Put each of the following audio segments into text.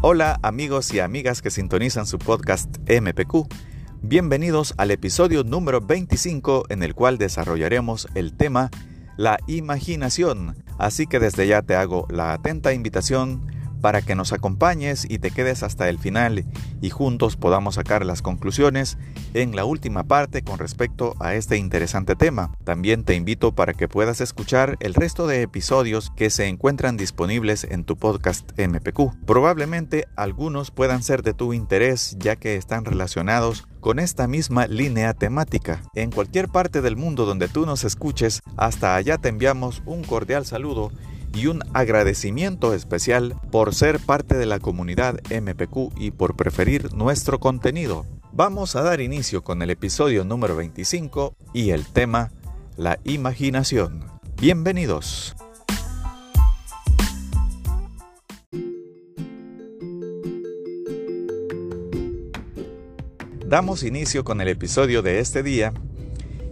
Hola amigos y amigas que sintonizan su podcast MPQ. Bienvenidos al episodio número 25 en el cual desarrollaremos el tema la imaginación. Así que desde ya te hago la atenta invitación para que nos acompañes y te quedes hasta el final y juntos podamos sacar las conclusiones en la última parte con respecto a este interesante tema. También te invito para que puedas escuchar el resto de episodios que se encuentran disponibles en tu podcast MPQ. Probablemente algunos puedan ser de tu interés ya que están relacionados con esta misma línea temática. En cualquier parte del mundo donde tú nos escuches, hasta allá te enviamos un cordial saludo y un agradecimiento especial por ser parte de la comunidad MPQ y por preferir nuestro contenido. Vamos a dar inicio con el episodio número 25 y el tema La imaginación. Bienvenidos. Damos inicio con el episodio de este día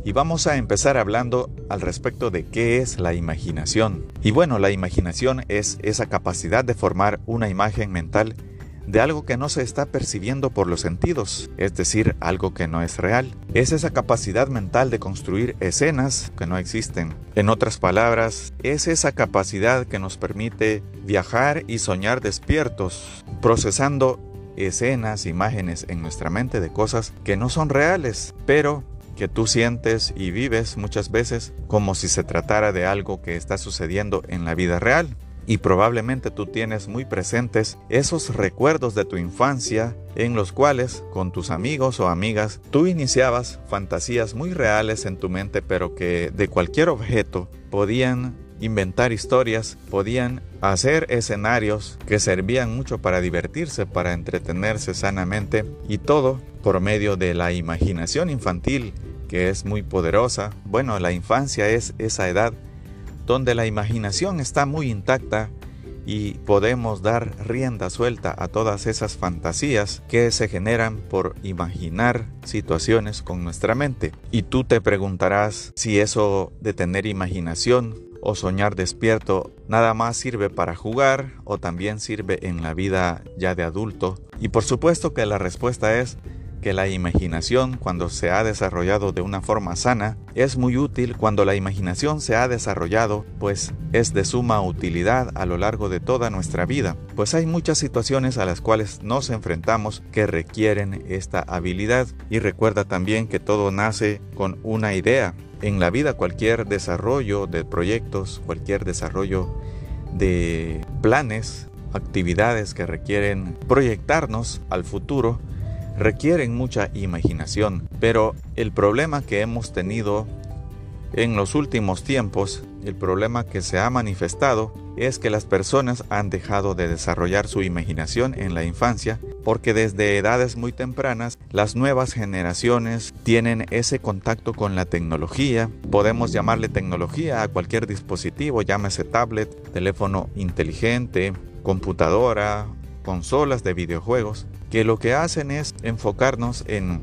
y vamos a empezar hablando al respecto de qué es la imaginación. Y bueno, la imaginación es esa capacidad de formar una imagen mental de algo que no se está percibiendo por los sentidos, es decir, algo que no es real. Es esa capacidad mental de construir escenas que no existen. En otras palabras, es esa capacidad que nos permite viajar y soñar despiertos, procesando escenas, imágenes en nuestra mente de cosas que no son reales, pero que tú sientes y vives muchas veces como si se tratara de algo que está sucediendo en la vida real. Y probablemente tú tienes muy presentes esos recuerdos de tu infancia en los cuales con tus amigos o amigas tú iniciabas fantasías muy reales en tu mente pero que de cualquier objeto podían inventar historias, podían hacer escenarios que servían mucho para divertirse, para entretenerse sanamente y todo por medio de la imaginación infantil que es muy poderosa. Bueno, la infancia es esa edad donde la imaginación está muy intacta y podemos dar rienda suelta a todas esas fantasías que se generan por imaginar situaciones con nuestra mente. Y tú te preguntarás si eso de tener imaginación o soñar despierto nada más sirve para jugar o también sirve en la vida ya de adulto. Y por supuesto que la respuesta es que la imaginación, cuando se ha desarrollado de una forma sana, es muy útil cuando la imaginación se ha desarrollado, pues es de suma utilidad a lo largo de toda nuestra vida, pues hay muchas situaciones a las cuales nos enfrentamos que requieren esta habilidad y recuerda también que todo nace con una idea. En la vida cualquier desarrollo de proyectos, cualquier desarrollo de planes, actividades que requieren proyectarnos al futuro, requieren mucha imaginación, pero el problema que hemos tenido en los últimos tiempos, el problema que se ha manifestado es que las personas han dejado de desarrollar su imaginación en la infancia porque desde edades muy tempranas las nuevas generaciones tienen ese contacto con la tecnología. Podemos llamarle tecnología a cualquier dispositivo, llámese tablet, teléfono inteligente, computadora, consolas de videojuegos que lo que hacen es enfocarnos en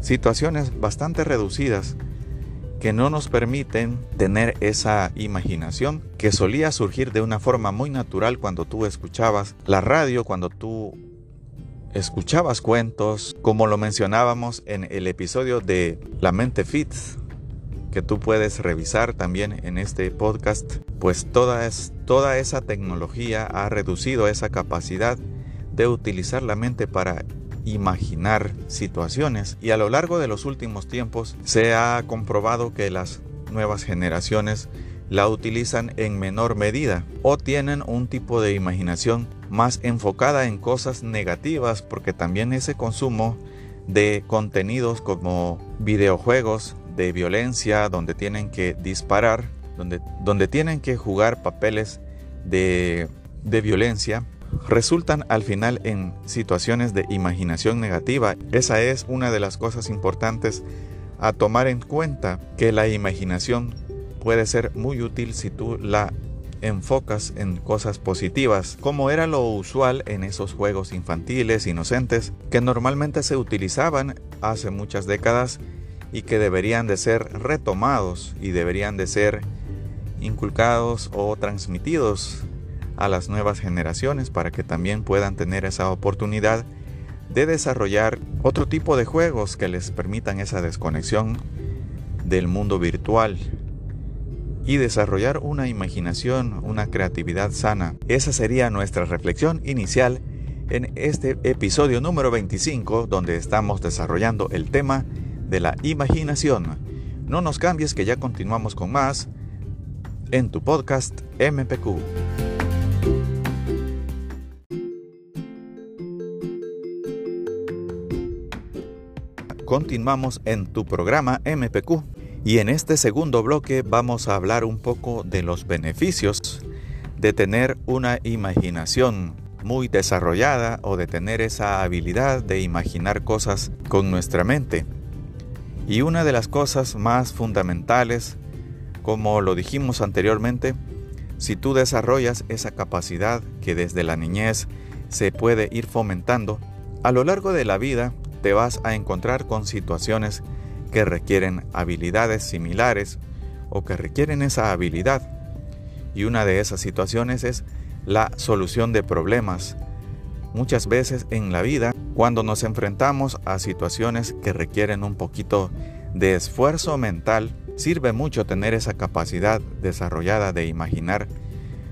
situaciones bastante reducidas que no nos permiten tener esa imaginación que solía surgir de una forma muy natural cuando tú escuchabas la radio, cuando tú escuchabas cuentos, como lo mencionábamos en el episodio de La mente fit, que tú puedes revisar también en este podcast, pues toda, toda esa tecnología ha reducido esa capacidad de utilizar la mente para imaginar situaciones. Y a lo largo de los últimos tiempos se ha comprobado que las nuevas generaciones la utilizan en menor medida o tienen un tipo de imaginación más enfocada en cosas negativas porque también ese consumo de contenidos como videojuegos de violencia donde tienen que disparar, donde, donde tienen que jugar papeles de, de violencia, resultan al final en situaciones de imaginación negativa. Esa es una de las cosas importantes a tomar en cuenta, que la imaginación puede ser muy útil si tú la enfocas en cosas positivas, como era lo usual en esos juegos infantiles inocentes que normalmente se utilizaban hace muchas décadas y que deberían de ser retomados y deberían de ser inculcados o transmitidos a las nuevas generaciones para que también puedan tener esa oportunidad de desarrollar otro tipo de juegos que les permitan esa desconexión del mundo virtual y desarrollar una imaginación, una creatividad sana. Esa sería nuestra reflexión inicial en este episodio número 25 donde estamos desarrollando el tema de la imaginación. No nos cambies que ya continuamos con más en tu podcast MPQ. Continuamos en tu programa MPQ y en este segundo bloque vamos a hablar un poco de los beneficios de tener una imaginación muy desarrollada o de tener esa habilidad de imaginar cosas con nuestra mente. Y una de las cosas más fundamentales, como lo dijimos anteriormente, si tú desarrollas esa capacidad que desde la niñez se puede ir fomentando, a lo largo de la vida te vas a encontrar con situaciones que requieren habilidades similares o que requieren esa habilidad. Y una de esas situaciones es la solución de problemas. Muchas veces en la vida, cuando nos enfrentamos a situaciones que requieren un poquito de esfuerzo mental, sirve mucho tener esa capacidad desarrollada de imaginar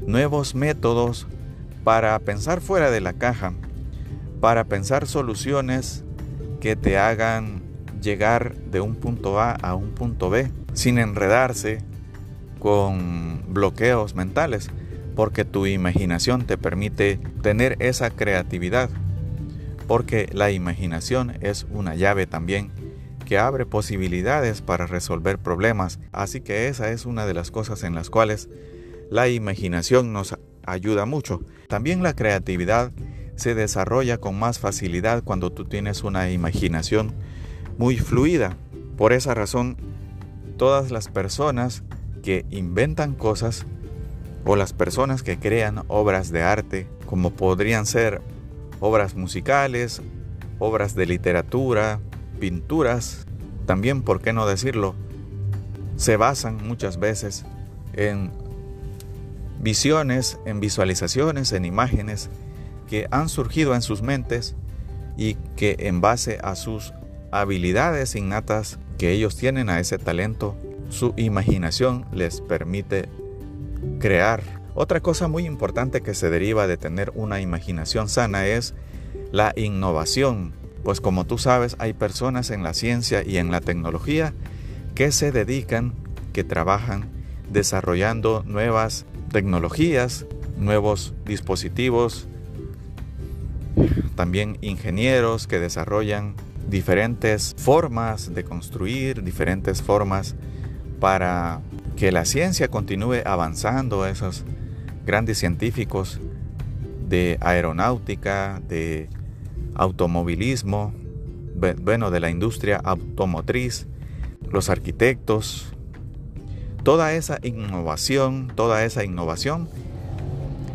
nuevos métodos para pensar fuera de la caja, para pensar soluciones que te hagan llegar de un punto A a un punto B sin enredarse con bloqueos mentales, porque tu imaginación te permite tener esa creatividad, porque la imaginación es una llave también que abre posibilidades para resolver problemas, así que esa es una de las cosas en las cuales la imaginación nos ayuda mucho. También la creatividad se desarrolla con más facilidad cuando tú tienes una imaginación muy fluida. Por esa razón, todas las personas que inventan cosas o las personas que crean obras de arte, como podrían ser obras musicales, obras de literatura, pinturas, también, ¿por qué no decirlo? Se basan muchas veces en visiones, en visualizaciones, en imágenes que han surgido en sus mentes y que en base a sus habilidades innatas que ellos tienen a ese talento, su imaginación les permite crear. Otra cosa muy importante que se deriva de tener una imaginación sana es la innovación, pues como tú sabes hay personas en la ciencia y en la tecnología que se dedican, que trabajan desarrollando nuevas tecnologías, nuevos dispositivos, también ingenieros que desarrollan diferentes formas de construir, diferentes formas para que la ciencia continúe avanzando, esos grandes científicos de aeronáutica, de automovilismo, bueno, de la industria automotriz, los arquitectos, toda esa innovación, toda esa innovación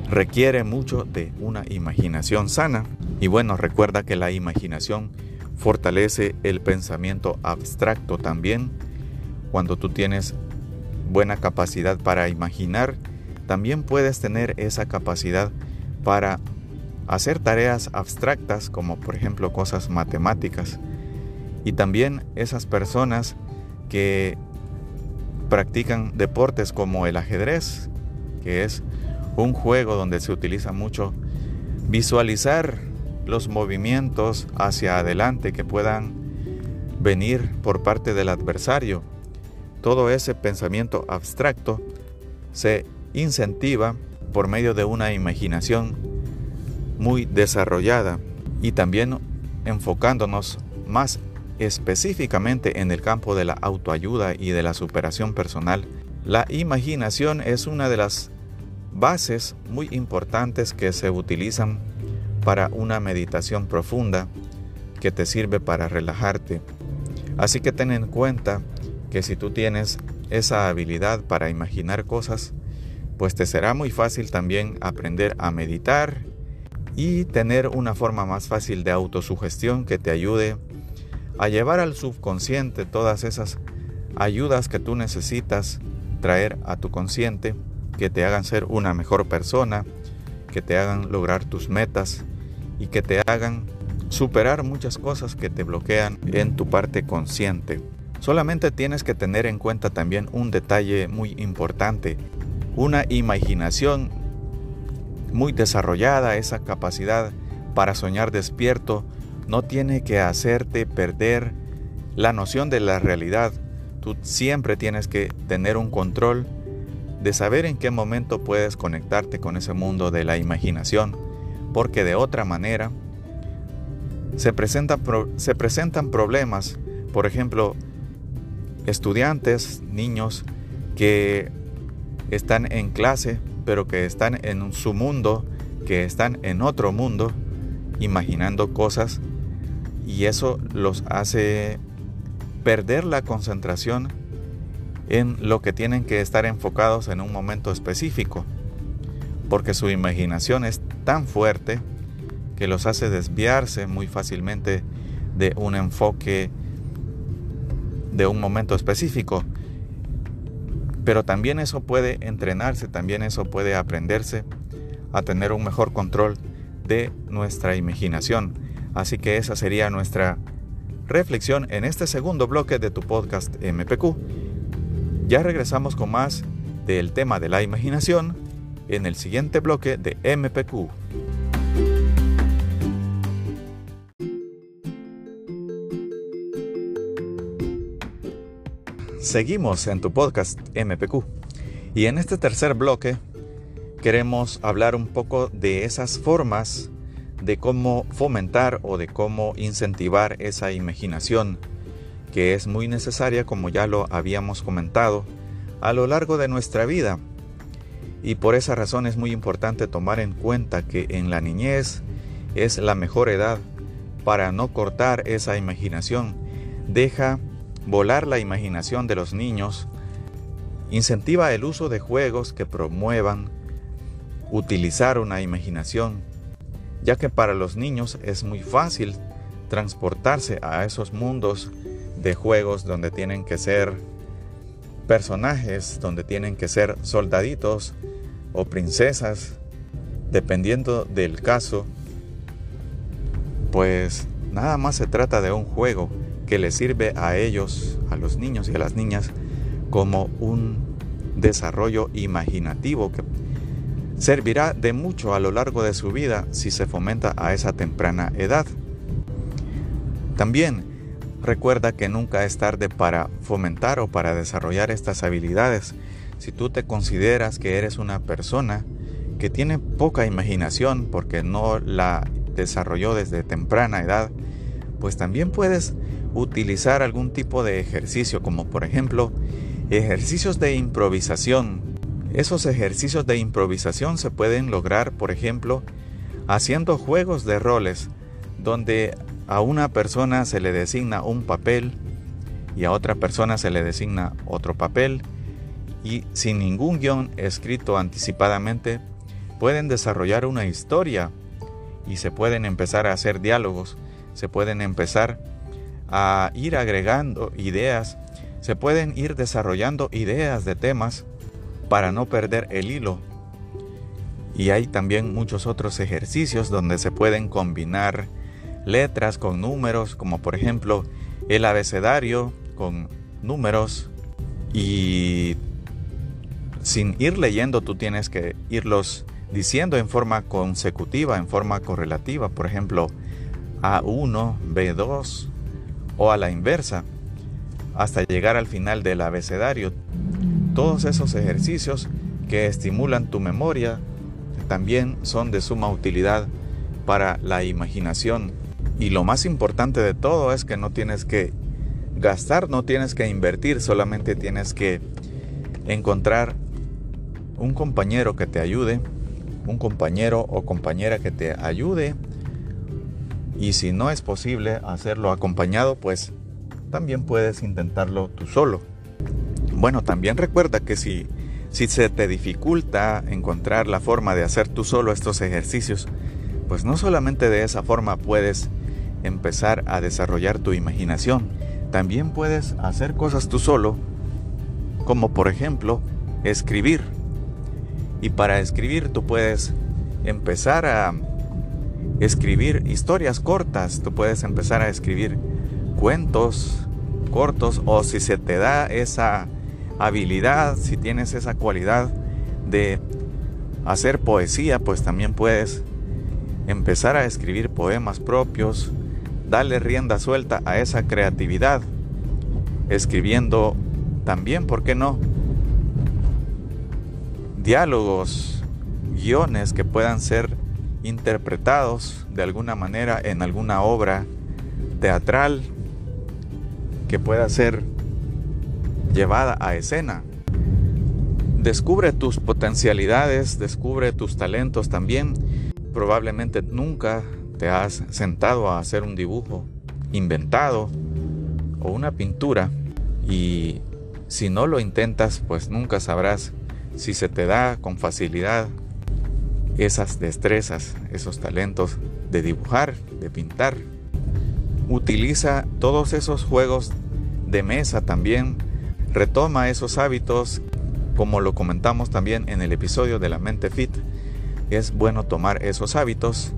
requiere mucho de una imaginación sana. Y bueno, recuerda que la imaginación fortalece el pensamiento abstracto también. Cuando tú tienes buena capacidad para imaginar, también puedes tener esa capacidad para hacer tareas abstractas como por ejemplo cosas matemáticas. Y también esas personas que practican deportes como el ajedrez, que es un juego donde se utiliza mucho visualizar los movimientos hacia adelante que puedan venir por parte del adversario. Todo ese pensamiento abstracto se incentiva por medio de una imaginación muy desarrollada y también enfocándonos más específicamente en el campo de la autoayuda y de la superación personal. La imaginación es una de las bases muy importantes que se utilizan para una meditación profunda que te sirve para relajarte. Así que ten en cuenta que si tú tienes esa habilidad para imaginar cosas, pues te será muy fácil también aprender a meditar y tener una forma más fácil de autosugestión que te ayude a llevar al subconsciente todas esas ayudas que tú necesitas traer a tu consciente que te hagan ser una mejor persona, que te hagan lograr tus metas y que te hagan superar muchas cosas que te bloquean en tu parte consciente. Solamente tienes que tener en cuenta también un detalle muy importante, una imaginación muy desarrollada, esa capacidad para soñar despierto, no tiene que hacerte perder la noción de la realidad. Tú siempre tienes que tener un control de saber en qué momento puedes conectarte con ese mundo de la imaginación, porque de otra manera se presentan, se presentan problemas, por ejemplo, estudiantes, niños que están en clase, pero que están en su mundo, que están en otro mundo, imaginando cosas, y eso los hace perder la concentración en lo que tienen que estar enfocados en un momento específico, porque su imaginación es tan fuerte que los hace desviarse muy fácilmente de un enfoque de un momento específico. Pero también eso puede entrenarse, también eso puede aprenderse a tener un mejor control de nuestra imaginación. Así que esa sería nuestra reflexión en este segundo bloque de tu podcast MPQ. Ya regresamos con más del tema de la imaginación en el siguiente bloque de MPQ. Seguimos en tu podcast MPQ y en este tercer bloque queremos hablar un poco de esas formas de cómo fomentar o de cómo incentivar esa imaginación que es muy necesaria como ya lo habíamos comentado a lo largo de nuestra vida. Y por esa razón es muy importante tomar en cuenta que en la niñez es la mejor edad para no cortar esa imaginación. Deja volar la imaginación de los niños, incentiva el uso de juegos que promuevan utilizar una imaginación, ya que para los niños es muy fácil transportarse a esos mundos de juegos donde tienen que ser personajes, donde tienen que ser soldaditos o princesas, dependiendo del caso, pues nada más se trata de un juego que les sirve a ellos, a los niños y a las niñas, como un desarrollo imaginativo que servirá de mucho a lo largo de su vida si se fomenta a esa temprana edad. También recuerda que nunca es tarde para fomentar o para desarrollar estas habilidades. Si tú te consideras que eres una persona que tiene poca imaginación porque no la desarrolló desde temprana edad, pues también puedes utilizar algún tipo de ejercicio, como por ejemplo ejercicios de improvisación. Esos ejercicios de improvisación se pueden lograr, por ejemplo, haciendo juegos de roles, donde a una persona se le designa un papel y a otra persona se le designa otro papel y sin ningún guion escrito anticipadamente pueden desarrollar una historia y se pueden empezar a hacer diálogos, se pueden empezar a ir agregando ideas, se pueden ir desarrollando ideas de temas para no perder el hilo. Y hay también muchos otros ejercicios donde se pueden combinar letras con números, como por ejemplo el abecedario con números y sin ir leyendo tú tienes que irlos diciendo en forma consecutiva, en forma correlativa, por ejemplo A1, B2, o a la inversa, hasta llegar al final del abecedario. Todos esos ejercicios que estimulan tu memoria también son de suma utilidad para la imaginación. Y lo más importante de todo es que no tienes que gastar, no tienes que invertir, solamente tienes que encontrar un compañero que te ayude, un compañero o compañera que te ayude y si no es posible hacerlo acompañado, pues también puedes intentarlo tú solo. Bueno, también recuerda que si, si se te dificulta encontrar la forma de hacer tú solo estos ejercicios, pues no solamente de esa forma puedes empezar a desarrollar tu imaginación, también puedes hacer cosas tú solo, como por ejemplo escribir. Y para escribir tú puedes empezar a escribir historias cortas, tú puedes empezar a escribir cuentos cortos o si se te da esa habilidad, si tienes esa cualidad de hacer poesía, pues también puedes empezar a escribir poemas propios, darle rienda suelta a esa creatividad, escribiendo también, ¿por qué no? Diálogos, guiones que puedan ser interpretados de alguna manera en alguna obra teatral que pueda ser llevada a escena. Descubre tus potencialidades, descubre tus talentos también. Probablemente nunca te has sentado a hacer un dibujo inventado o una pintura y si no lo intentas pues nunca sabrás si se te da con facilidad esas destrezas, esos talentos de dibujar, de pintar. Utiliza todos esos juegos de mesa también. Retoma esos hábitos, como lo comentamos también en el episodio de la mente fit. Es bueno tomar esos hábitos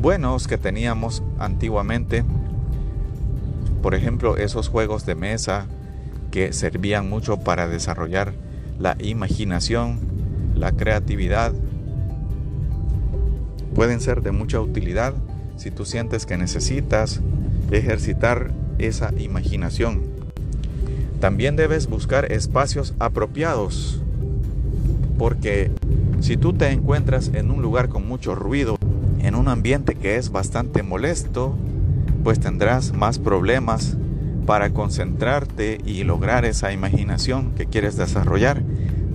buenos que teníamos antiguamente. Por ejemplo, esos juegos de mesa que servían mucho para desarrollar la imaginación, la creatividad, pueden ser de mucha utilidad si tú sientes que necesitas ejercitar esa imaginación. También debes buscar espacios apropiados, porque si tú te encuentras en un lugar con mucho ruido, en un ambiente que es bastante molesto, pues tendrás más problemas para concentrarte y lograr esa imaginación que quieres desarrollar.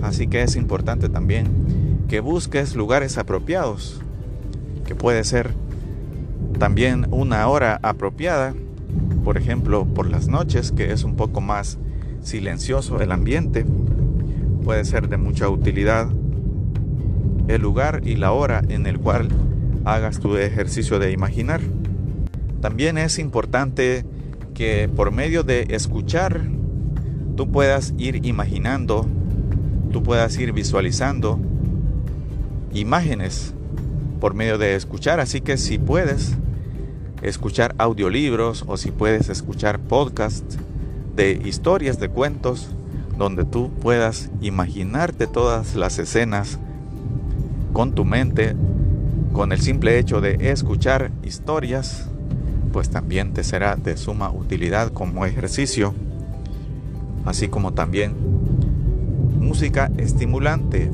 Así que es importante también que busques lugares apropiados puede ser también una hora apropiada, por ejemplo, por las noches, que es un poco más silencioso el ambiente, puede ser de mucha utilidad el lugar y la hora en el cual hagas tu ejercicio de imaginar. También es importante que por medio de escuchar tú puedas ir imaginando, tú puedas ir visualizando imágenes por medio de escuchar. Así que si puedes escuchar audiolibros o si puedes escuchar podcasts de historias, de cuentos, donde tú puedas imaginarte todas las escenas con tu mente, con el simple hecho de escuchar historias, pues también te será de suma utilidad como ejercicio, así como también música estimulante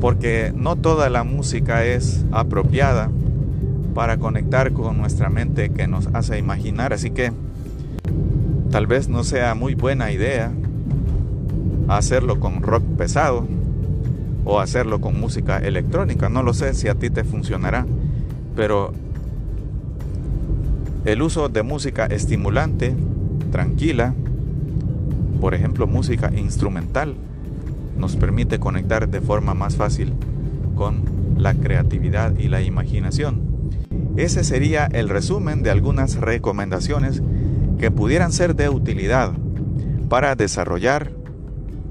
porque no toda la música es apropiada para conectar con nuestra mente que nos hace imaginar, así que tal vez no sea muy buena idea hacerlo con rock pesado o hacerlo con música electrónica, no lo sé si a ti te funcionará, pero el uso de música estimulante, tranquila, por ejemplo música instrumental, nos permite conectar de forma más fácil con la creatividad y la imaginación. Ese sería el resumen de algunas recomendaciones que pudieran ser de utilidad para desarrollar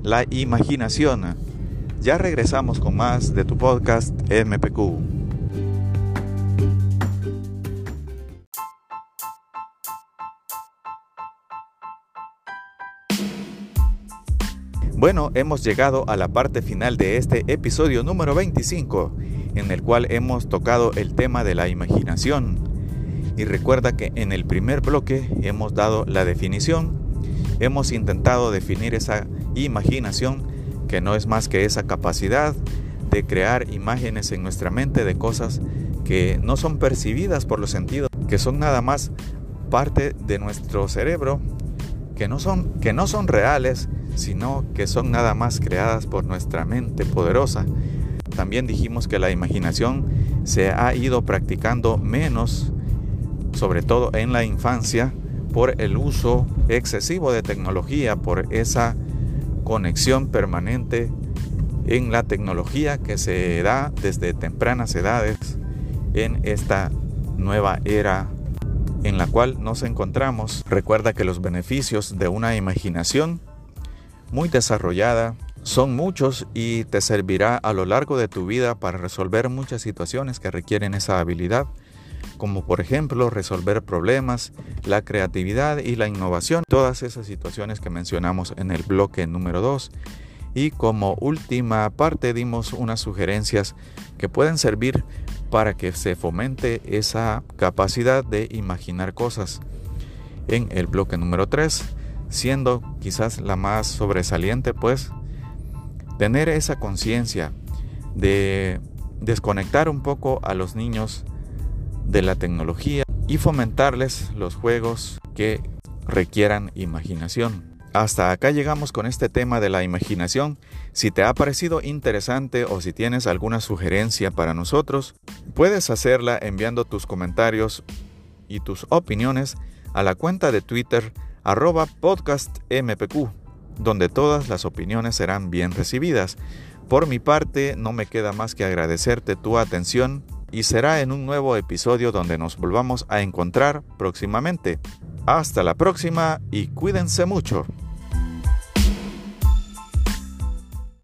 la imaginación. Ya regresamos con más de tu podcast MPQ. Bueno, hemos llegado a la parte final de este episodio número 25, en el cual hemos tocado el tema de la imaginación. Y recuerda que en el primer bloque hemos dado la definición, hemos intentado definir esa imaginación que no es más que esa capacidad de crear imágenes en nuestra mente de cosas que no son percibidas por los sentidos, que son nada más parte de nuestro cerebro, que no son, que no son reales, sino que son nada más creadas por nuestra mente poderosa. También dijimos que la imaginación se ha ido practicando menos, sobre todo en la infancia, por el uso excesivo de tecnología, por esa conexión permanente en la tecnología que se da desde tempranas edades en esta nueva era en la cual nos encontramos. Recuerda que los beneficios de una imaginación muy desarrollada son muchos y te servirá a lo largo de tu vida para resolver muchas situaciones que requieren esa habilidad, como por ejemplo resolver problemas, la creatividad y la innovación, todas esas situaciones que mencionamos en el bloque número 2. Y como última parte dimos unas sugerencias que pueden servir para que se fomente esa capacidad de imaginar cosas. En el bloque número 3, siendo quizás la más sobresaliente, pues tener esa conciencia de desconectar un poco a los niños de la tecnología y fomentarles los juegos que requieran imaginación. Hasta acá llegamos con este tema de la imaginación. Si te ha parecido interesante o si tienes alguna sugerencia para nosotros, puedes hacerla enviando tus comentarios y tus opiniones a la cuenta de Twitter arroba podcastmpq, donde todas las opiniones serán bien recibidas. Por mi parte, no me queda más que agradecerte tu atención y será en un nuevo episodio donde nos volvamos a encontrar próximamente. Hasta la próxima y cuídense mucho.